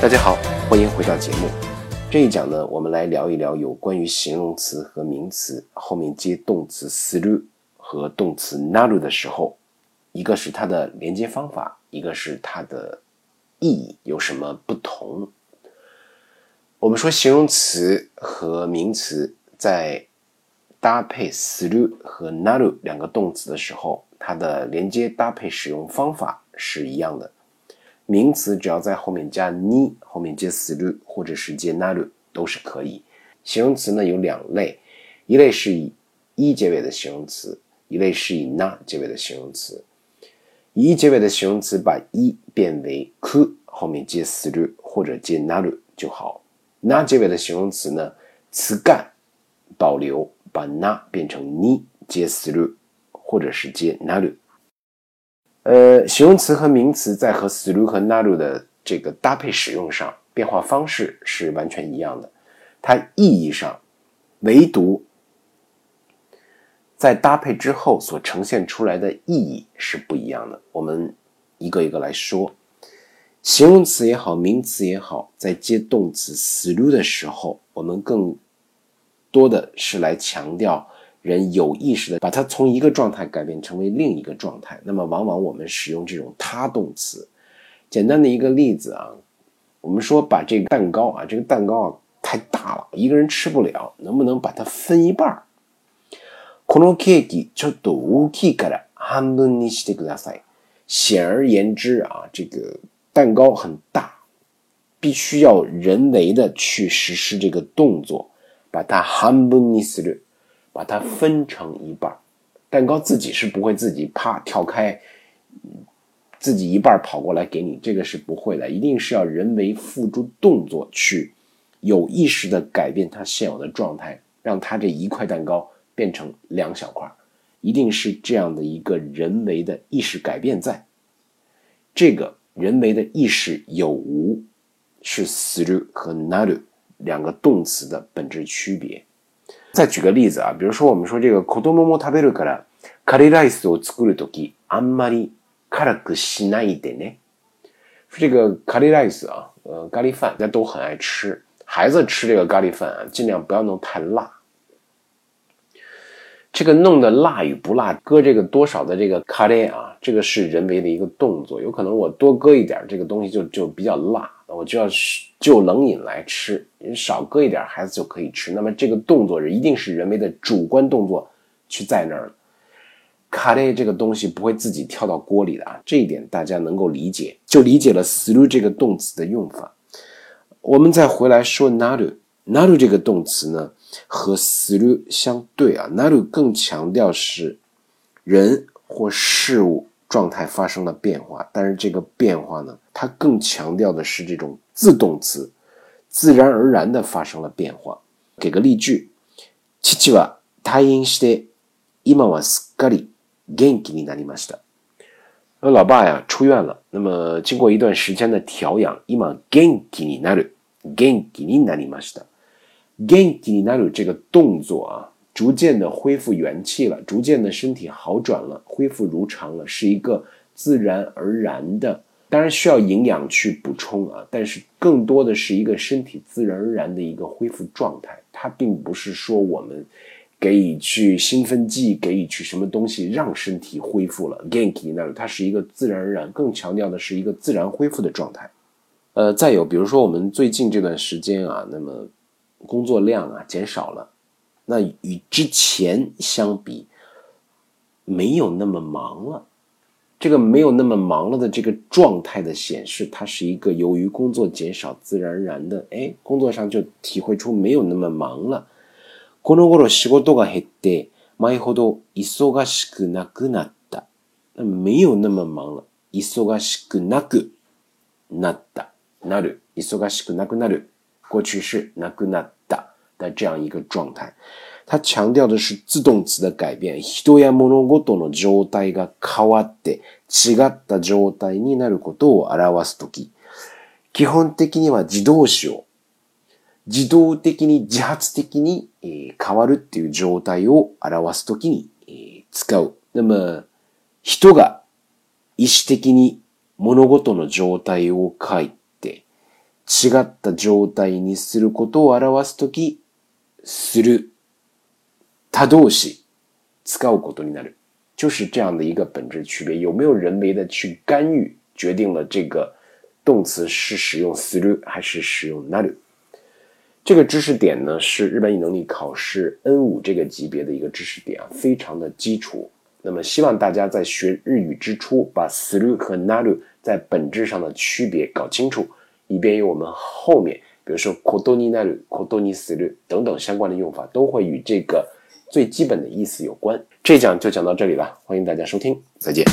大家好，欢迎回到节目。这一讲呢，我们来聊一聊有关于形容词和名词后面接动词 through 和动词 naru 的时候，一个是它的连接方法，一个是它的意义有什么不同。我们说形容词和名词在搭配 through 和 naru 两个动词的时候，它的连接搭配使用方法是一样的。名词只要在后面加 ni，后面接 through 或者是接 naru 都是可以。形容词呢有两类，一类是以一结尾的形容词，一类是以 na 结尾的形容词。以一结尾的形容词把一变为 k 后面接 through 或者接 naru 就好。na 结尾的形容词呢，词干保留，把 na 变成 ni 接 through 或者是接 naru。呃，形容词和名词在和 through 和 naru 的这个搭配使用上，变化方式是完全一样的。它意义上，唯独在搭配之后所呈现出来的意义是不一样的。我们一个一个来说，形容词也好，名词也好，在接动词 through 的时候，我们更多的是来强调。人有意识的把它从一个状态改变成为另一个状态，那么往往我们使用这种他动词。简单的一个例子啊，我们说把这个蛋糕啊，这个蛋糕啊太大了，一个人吃不了，能不能把它分一半儿？このケーキちょっと大きいから半分にしてください。显而言之啊，这个蛋糕很大，必须要人为的去实施这个动作，把它半分にする。 把它分成一半蛋糕自己是不会自己啪跳开，自己一半跑过来给你，这个是不会的，一定是要人为付诸动作去有意识的改变它现有的状态，让它这一块蛋糕变成两小块，一定是这样的一个人为的意识改变在。这个人为的意识有无，是 through 和 naru 两个动词的本质区别。再举个例子啊，比如说我们说这个子供も食べるからカレーライスを作るときあんまり辛くしないでね。说这个咖喱 rice 啊，呃，咖喱饭大家都很爱吃，孩子吃这个咖喱饭啊，尽量不要弄太辣。 这个弄的辣与不辣，搁这个多少的这个咖喱啊，这个是人为的一个动作，有可能我多搁一点这个东西就就比较辣。我就要就冷饮来吃，少搁一点，孩子就可以吃。那么这个动作一定是人为的主观动作去在那儿。卡列这个东西不会自己跳到锅里的啊，这一点大家能够理解，就理解了 through 这个动词的用法。我们再回来说 naru，naru 这个动词呢和 through 相对啊，naru 更强调是人或事物。状态发生了变化，但是这个变化呢，它更强调的是这种自动词，自然而然的发生了变化。给个例句：父は退院して今はすっかり元気になりました。呃，老爸呀出院了，那么经过一段时间的调养，今元気になる、元気になりました。 元気になる这个动作啊。逐渐的恢复元气了，逐渐的身体好转了，恢复如常了，是一个自然而然的，当然需要营养去补充啊，但是更多的是一个身体自然而然的一个恢复状态，它并不是说我们给予去兴奋剂，给予去什么东西让身体恢复了，ganky 那它是一个自然而然，更强调的是一个自然恢复的状态。呃，再有比如说我们最近这段时间啊，那么 工作量啊减少了。那与之前相比，没有那么忙了。这个没有那么忙了的这个状态的显示，它是一个由于工作减少，自然而然的，哎，工作上就体会出没有那么忙了。この頃仕事が減って前ほど忙しくなくなった。那没有那么忙了。忙しくなくなった。なる。忙しくなくなる。 过去式なくなった。的这样一个状态，它强调的是自动词的改变。人や物事の状態が変わって違った状態になることを表すとき、基本的には自動詞を自動的に自発的に変わるっていう状態を表すときに使う。那么、人が意思的に物事の状態を変え違った状態にすることを表すとき、する、他動詞、使うことになる。就是这样的一个本质区别。有没有人为的去干预，决定了这个动词是使用する还是使用なる。这个知识点呢，是日本语能力考试 N 五这个级别的一个知识点啊，非常的基础。那么，希望大家在学日语之初，把する和なる在本质上的区别搞清楚， 以便于我们后面，比如说ことになる、ことにする等等相关的用法，都会与这个最基本的意思有关。这讲就讲到这里了，欢迎大家收听，再见。